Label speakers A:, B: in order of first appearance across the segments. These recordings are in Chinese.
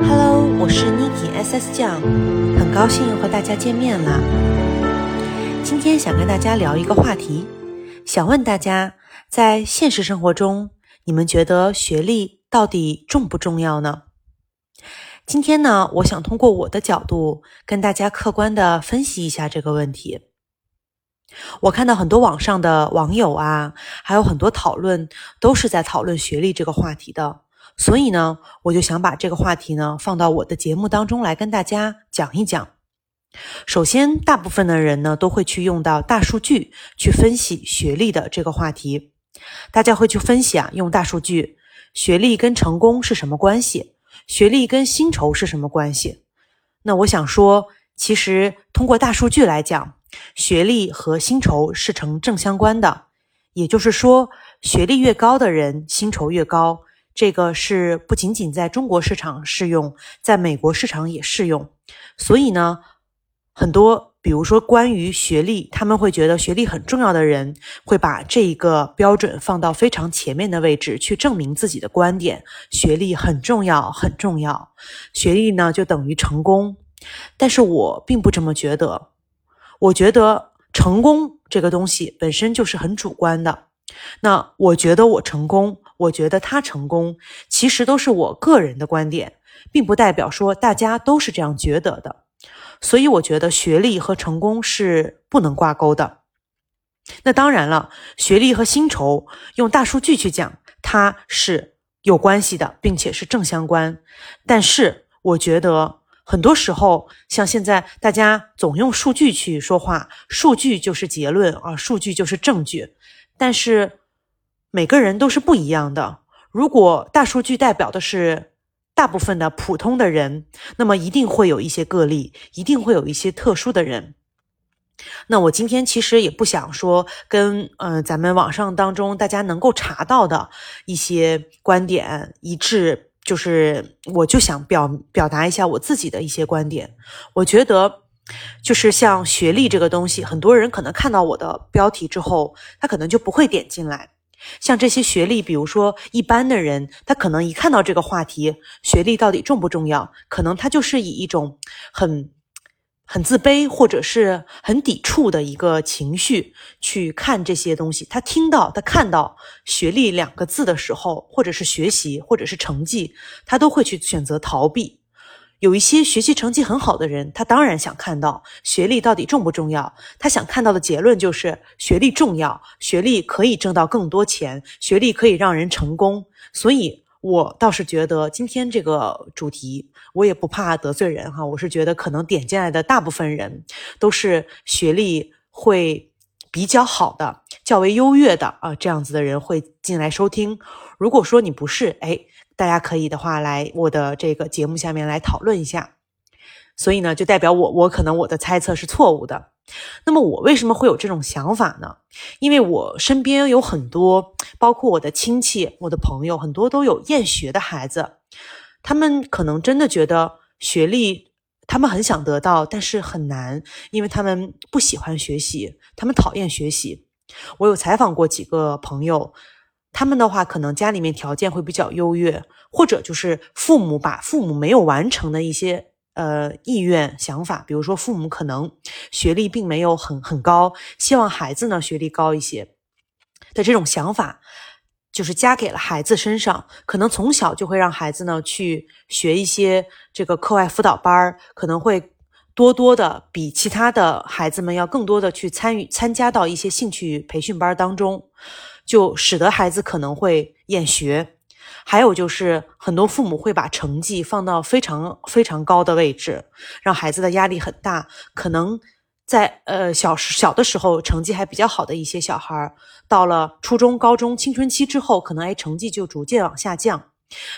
A: Hello，我是 Niki SS 酱，很高兴和大家见面了。今天想跟大家聊一个话题，想问大家，在现实生活中，你们觉得学历到底重不重要呢？今天呢，我想通过我的角度跟大家客观的分析一下这个问题。我看到很多网上的网友啊，还有很多讨论都是在讨论学历这个话题的，所以呢，我就想把这个话题呢放到我的节目当中来跟大家讲一讲。首先，大部分的人呢都会去用到大数据去分析学历的这个话题，大家会去分析啊，用大数据，学历跟成功是什么关系？学历跟薪酬是什么关系？那我想说，其实通过大数据来讲，学历和薪酬是成正相关的。也就是说，学历越高的人，薪酬越高。这个是不仅仅在中国市场适用，在美国市场也适用。所以呢，很多。比如说，关于学历，他们会觉得学历很重要的人，会把这一个标准放到非常前面的位置去证明自己的观点。学历很重要，很重要。学历呢，就等于成功。但是我并不这么觉得。我觉得成功这个东西本身就是很主观的。那我觉得我成功，我觉得他成功，其实都是我个人的观点，并不代表说大家都是这样觉得的。所以我觉得学历和成功是不能挂钩的。那当然了，学历和薪酬用大数据去讲，它是有关系的，并且是正相关。但是我觉得很多时候，像现在大家总用数据去说话，数据就是结论啊，数据就是证据。但是每个人都是不一样的。如果大数据代表的是。大部分的普通的人，那么一定会有一些个例，一定会有一些特殊的人。那我今天其实也不想说跟呃咱们网上当中大家能够查到的一些观点一致，就是我就想表表达一下我自己的一些观点。我觉得就是像学历这个东西，很多人可能看到我的标题之后，他可能就不会点进来。像这些学历，比如说一般的人，他可能一看到这个话题，学历到底重不重要，可能他就是以一种很很自卑或者是很抵触的一个情绪去看这些东西。他听到、他看到“学历”两个字的时候，或者是学习，或者是成绩，他都会去选择逃避。有一些学习成绩很好的人，他当然想看到学历到底重不重要。他想看到的结论就是学历重要，学历可以挣到更多钱，学历可以让人成功。所以，我倒是觉得今天这个主题，我也不怕得罪人哈。我是觉得可能点进来的大部分人都是学历会比较好的、较为优越的啊，这样子的人会进来收听。如果说你不是，哎。大家可以的话来我的这个节目下面来讨论一下，所以呢，就代表我我可能我的猜测是错误的。那么我为什么会有这种想法呢？因为我身边有很多，包括我的亲戚、我的朋友，很多都有厌学的孩子，他们可能真的觉得学历他们很想得到，但是很难，因为他们不喜欢学习，他们讨厌学习。我有采访过几个朋友。他们的话，可能家里面条件会比较优越，或者就是父母把父母没有完成的一些呃意愿想法，比如说父母可能学历并没有很很高，希望孩子呢学历高一些的这种想法，就是加给了孩子身上，可能从小就会让孩子呢去学一些这个课外辅导班可能会多多的比其他的孩子们要更多的去参与参加到一些兴趣培训班当中。就使得孩子可能会厌学，还有就是很多父母会把成绩放到非常非常高的位置，让孩子的压力很大。可能在呃小小的时候成绩还比较好的一些小孩，到了初中、高中、青春期之后，可能哎成绩就逐渐往下降。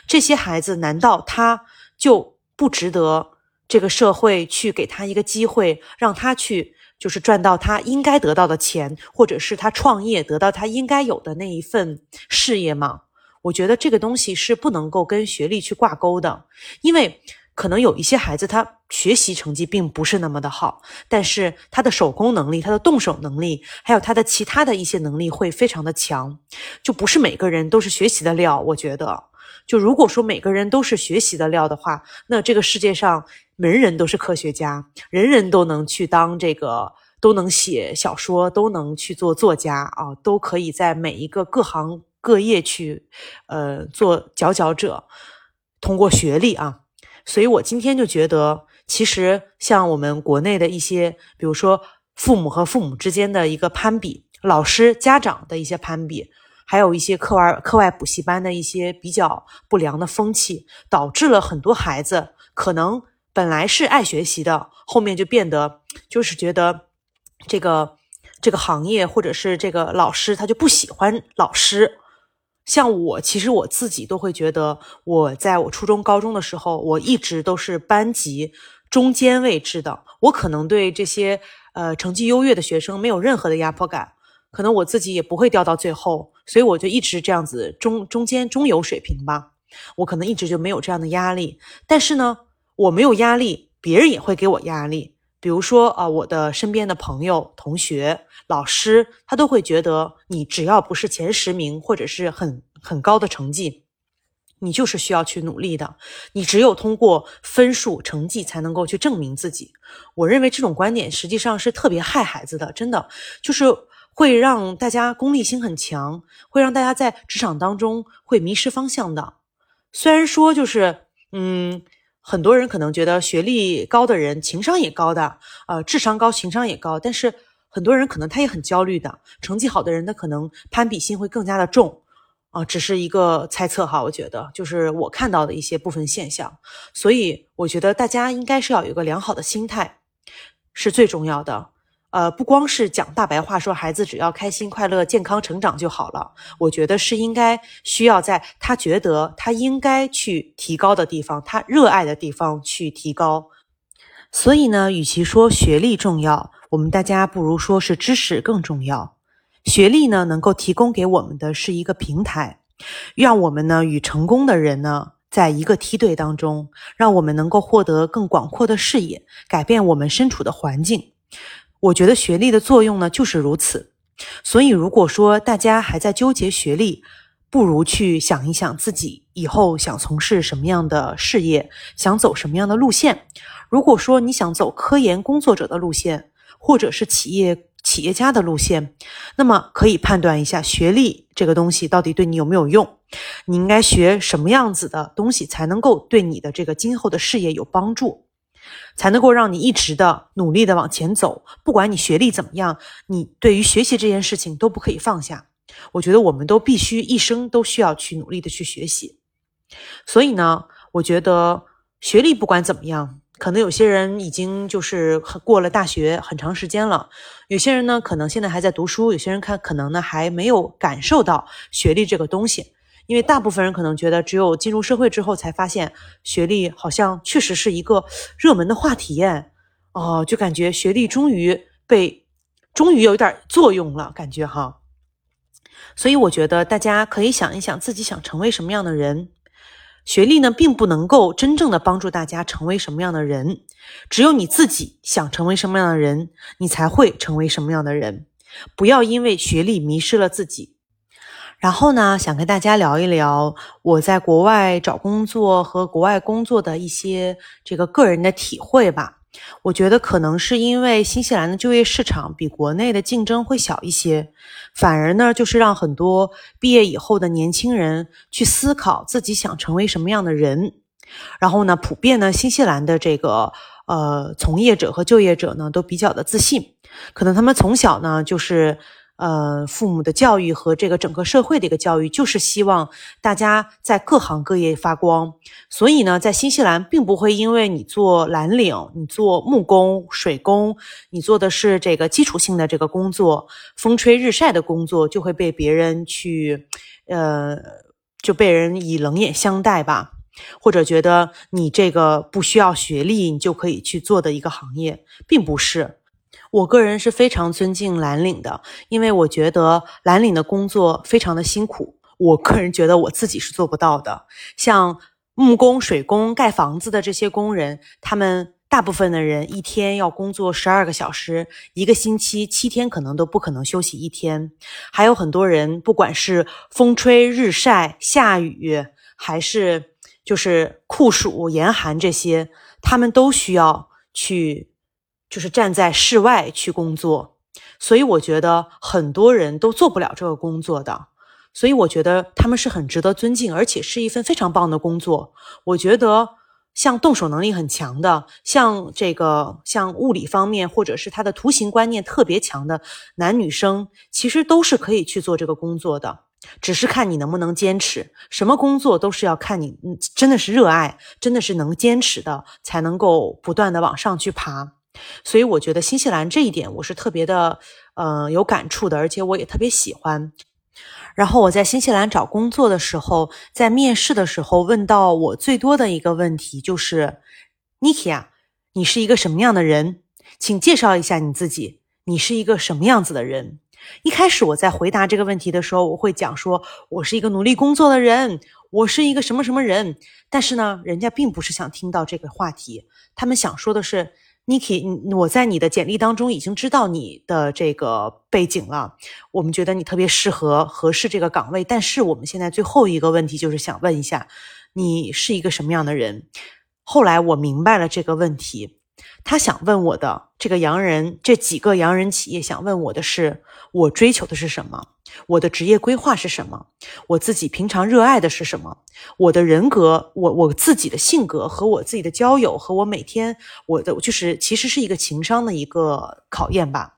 A: 这些孩子难道他就不值得这个社会去给他一个机会，让他去？就是赚到他应该得到的钱，或者是他创业得到他应该有的那一份事业吗？我觉得这个东西是不能够跟学历去挂钩的，因为可能有一些孩子他学习成绩并不是那么的好，但是他的手工能力、他的动手能力，还有他的其他的一些能力会非常的强，就不是每个人都是学习的料。我觉得，就如果说每个人都是学习的料的话，那这个世界上人人都是科学家，人人都能去当这个，都能写小说，都能去做作家啊，都可以在每一个各行各业去，呃，做佼佼者，通过学历啊。所以我今天就觉得，其实像我们国内的一些，比如说父母和父母之间的一个攀比，老师家长的一些攀比，还有一些课外课外补习班的一些比较不良的风气，导致了很多孩子可能本来是爱学习的，后面就变得就是觉得这个这个行业或者是这个老师他就不喜欢老师。像我，其实我自己都会觉得，我在我初中、高中的时候，我一直都是班级中间位置的。我可能对这些呃成绩优越的学生没有任何的压迫感，可能我自己也不会掉到最后，所以我就一直这样子中中间中游水平吧。我可能一直就没有这样的压力，但是呢，我没有压力，别人也会给我压力。比如说啊，我的身边的朋友、同学、老师，他都会觉得你只要不是前十名或者是很很高的成绩，你就是需要去努力的。你只有通过分数、成绩才能够去证明自己。我认为这种观点实际上是特别害孩子的，真的就是会让大家功利心很强，会让大家在职场当中会迷失方向的。虽然说就是嗯。很多人可能觉得学历高的人情商也高的，呃，智商高，情商也高。但是很多人可能他也很焦虑的，成绩好的人他可能攀比心会更加的重，啊，只是一个猜测哈。我觉得就是我看到的一些部分现象，所以我觉得大家应该是要有一个良好的心态，是最重要的。呃，不光是讲大白话，说孩子只要开心、快乐、健康成长就好了。我觉得是应该需要在他觉得他应该去提高的地方，他热爱的地方去提高。所以呢，与其说学历重要，我们大家不如说是知识更重要。学历呢，能够提供给我们的是一个平台，让我们呢与成功的人呢在一个梯队当中，让我们能够获得更广阔的视野，改变我们身处的环境。我觉得学历的作用呢就是如此，所以如果说大家还在纠结学历，不如去想一想自己以后想从事什么样的事业，想走什么样的路线。如果说你想走科研工作者的路线，或者是企业企业家的路线，那么可以判断一下学历这个东西到底对你有没有用，你应该学什么样子的东西才能够对你的这个今后的事业有帮助。才能够让你一直的努力的往前走，不管你学历怎么样，你对于学习这件事情都不可以放下。我觉得我们都必须一生都需要去努力的去学习。所以呢，我觉得学历不管怎么样，可能有些人已经就是过了大学很长时间了，有些人呢可能现在还在读书，有些人看可能呢还没有感受到学历这个东西。因为大部分人可能觉得，只有进入社会之后才发现，学历好像确实是一个热门的话题耶。哦，就感觉学历终于被，终于有点作用了，感觉哈。所以我觉得大家可以想一想，自己想成为什么样的人。学历呢，并不能够真正的帮助大家成为什么样的人。只有你自己想成为什么样的人，你才会成为什么样的人。不要因为学历迷失了自己。然后呢，想跟大家聊一聊我在国外找工作和国外工作的一些这个个人的体会吧。我觉得可能是因为新西兰的就业市场比国内的竞争会小一些，反而呢，就是让很多毕业以后的年轻人去思考自己想成为什么样的人。然后呢，普遍呢，新西兰的这个呃从业者和就业者呢都比较的自信，可能他们从小呢就是。呃，父母的教育和这个整个社会的一个教育，就是希望大家在各行各业发光。所以呢，在新西兰，并不会因为你做蓝领、你做木工、水工，你做的是这个基础性的这个工作，风吹日晒的工作，就会被别人去，呃，就被人以冷眼相待吧，或者觉得你这个不需要学历，你就可以去做的一个行业，并不是。我个人是非常尊敬蓝领的，因为我觉得蓝领的工作非常的辛苦。我个人觉得我自己是做不到的。像木工、水工、盖房子的这些工人，他们大部分的人一天要工作十二个小时，一个星期七天可能都不可能休息一天。还有很多人，不管是风吹日晒、下雨，还是就是酷暑严寒这些，他们都需要去，就是站在室外去工作。所以我觉得很多人都做不了这个工作的。所以我觉得他们是很值得尊敬，而且是一份非常棒的工作。我觉得像动手能力很强的，像这个像物理方面或者是他的图形观念特别强的男女生，其实都是可以去做这个工作的，只是看你能不能坚持。什么工作都是要看你，真的是热爱，真的是能坚持的，才能够不断的往上去爬。所以我觉得新西兰这一点我是特别的，呃，有感触的，而且我也特别喜欢。然后我在新西兰找工作的时候，在面试的时候问到我最多的一个问题就是：“Niki 啊，你是一个什么样的人？请介绍一下你自己。你是一个什么样子的人？”一开始我在回答这个问题的时候，我会讲说：“我是一个努力工作的人，我是一个什么什么人。”但是呢，人家并不是想听到这个话题，他们想说的是。Niki，我在你的简历当中已经知道你的这个背景了，我们觉得你特别适合合适这个岗位。但是我们现在最后一个问题就是想问一下，你是一个什么样的人？后来我明白了这个问题。他想问我的这个洋人，这几个洋人企业想问我的是：我追求的是什么？我的职业规划是什么？我自己平常热爱的是什么？我的人格，我我自己的性格和我自己的交友，和我每天我的就是其实是一个情商的一个考验吧。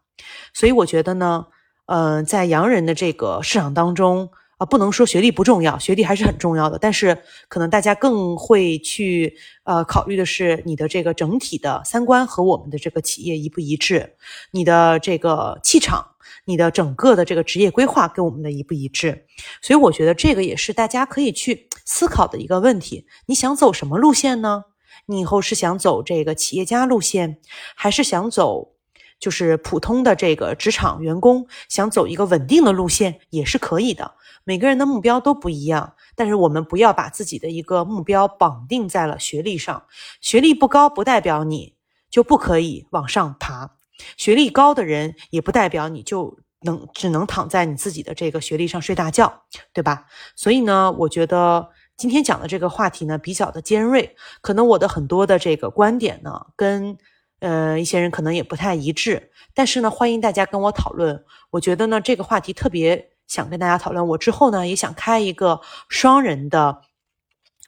A: 所以我觉得呢，呃，在洋人的这个市场当中。啊，不能说学历不重要，学历还是很重要的。但是可能大家更会去呃考虑的是你的这个整体的三观和我们的这个企业一不一致，你的这个气场，你的整个的这个职业规划跟我们的一不一致。所以我觉得这个也是大家可以去思考的一个问题。你想走什么路线呢？你以后是想走这个企业家路线，还是想走就是普通的这个职场员工，想走一个稳定的路线也是可以的。每个人的目标都不一样，但是我们不要把自己的一个目标绑定在了学历上。学历不高不代表你就不可以往上爬，学历高的人也不代表你就能只能躺在你自己的这个学历上睡大觉，对吧？所以呢，我觉得今天讲的这个话题呢比较的尖锐，可能我的很多的这个观点呢跟呃一些人可能也不太一致，但是呢，欢迎大家跟我讨论。我觉得呢这个话题特别。想跟大家讨论，我之后呢也想开一个双人的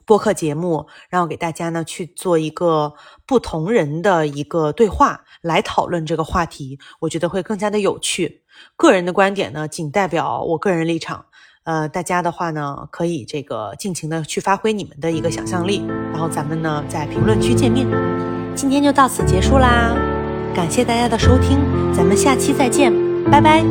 A: 播客节目，然后给大家呢去做一个不同人的一个对话，来讨论这个话题，我觉得会更加的有趣。个人的观点呢，仅代表我个人立场，呃，大家的话呢可以这个尽情的去发挥你们的一个想象力，然后咱们呢在评论区见面。今天就到此结束啦。感谢大家的收听咱们下期再见拜拜。